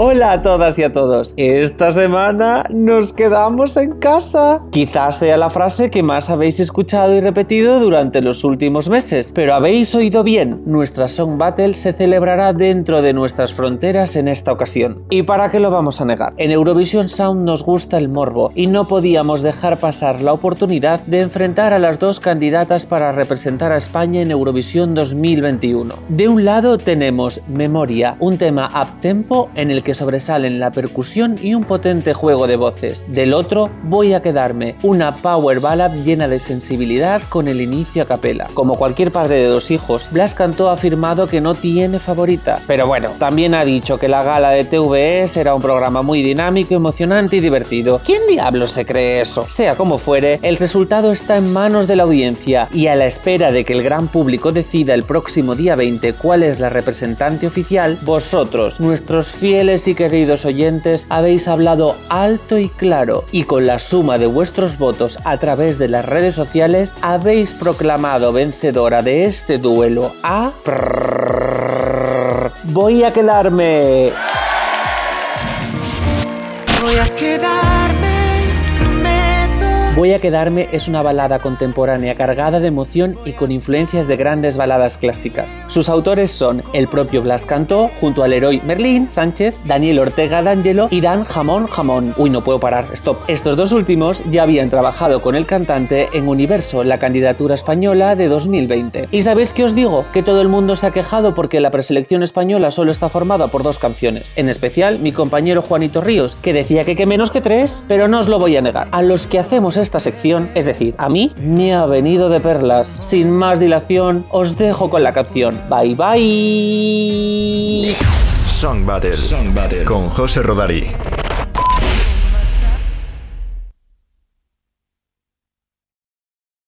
Hola a todas y a todos. Esta semana nos quedamos en casa. Quizás sea la frase que más habéis escuchado y repetido durante los últimos meses, pero habéis oído bien. Nuestra Song Battle se celebrará dentro de nuestras fronteras en esta ocasión. ¿Y para qué lo vamos a negar? En Eurovision Sound nos gusta el morbo y no podíamos dejar pasar la oportunidad de enfrentar a las dos candidatas para representar a España en Eurovisión 2021. De un lado tenemos Memoria, un tema up tempo en el que sobresalen la percusión y un potente juego de voces. Del otro, voy a quedarme una power ballad llena de sensibilidad con el inicio a capela. Como cualquier padre de dos hijos, Blas Cantó ha afirmado que no tiene favorita. Pero bueno, también ha dicho que la gala de TVE será un programa muy dinámico, emocionante y divertido. ¿Quién diablos se cree eso? Sea como fuere, el resultado está en manos de la audiencia y a la espera de que el gran público decida el próximo día 20 cuál es la representante oficial, vosotros, nuestros fieles y queridos oyentes, habéis hablado alto y claro y con la suma de vuestros votos a través de las redes sociales habéis proclamado vencedora de este duelo a... Voy a quedarme. Voy a quedarme. Voy a quedarme es una balada contemporánea cargada de emoción y con influencias de grandes baladas clásicas. Sus autores son el propio Blas Cantó, junto al héroe Merlín Sánchez, Daniel Ortega D'Angelo y Dan Jamón Jamón. Uy, no puedo parar, stop. Estos dos últimos ya habían trabajado con el cantante en Universo, la candidatura española de 2020. ¿Y sabéis qué os digo? Que todo el mundo se ha quejado porque la preselección española solo está formada por dos canciones. En especial, mi compañero Juanito Ríos, que decía que que menos que tres, pero no os lo voy a negar. A los que hacemos esta sección, es decir, a mí me ha venido de perlas. Sin más dilación, os dejo con la canción. Bye bye. Song Battle. Song Battle. Con José Rodari.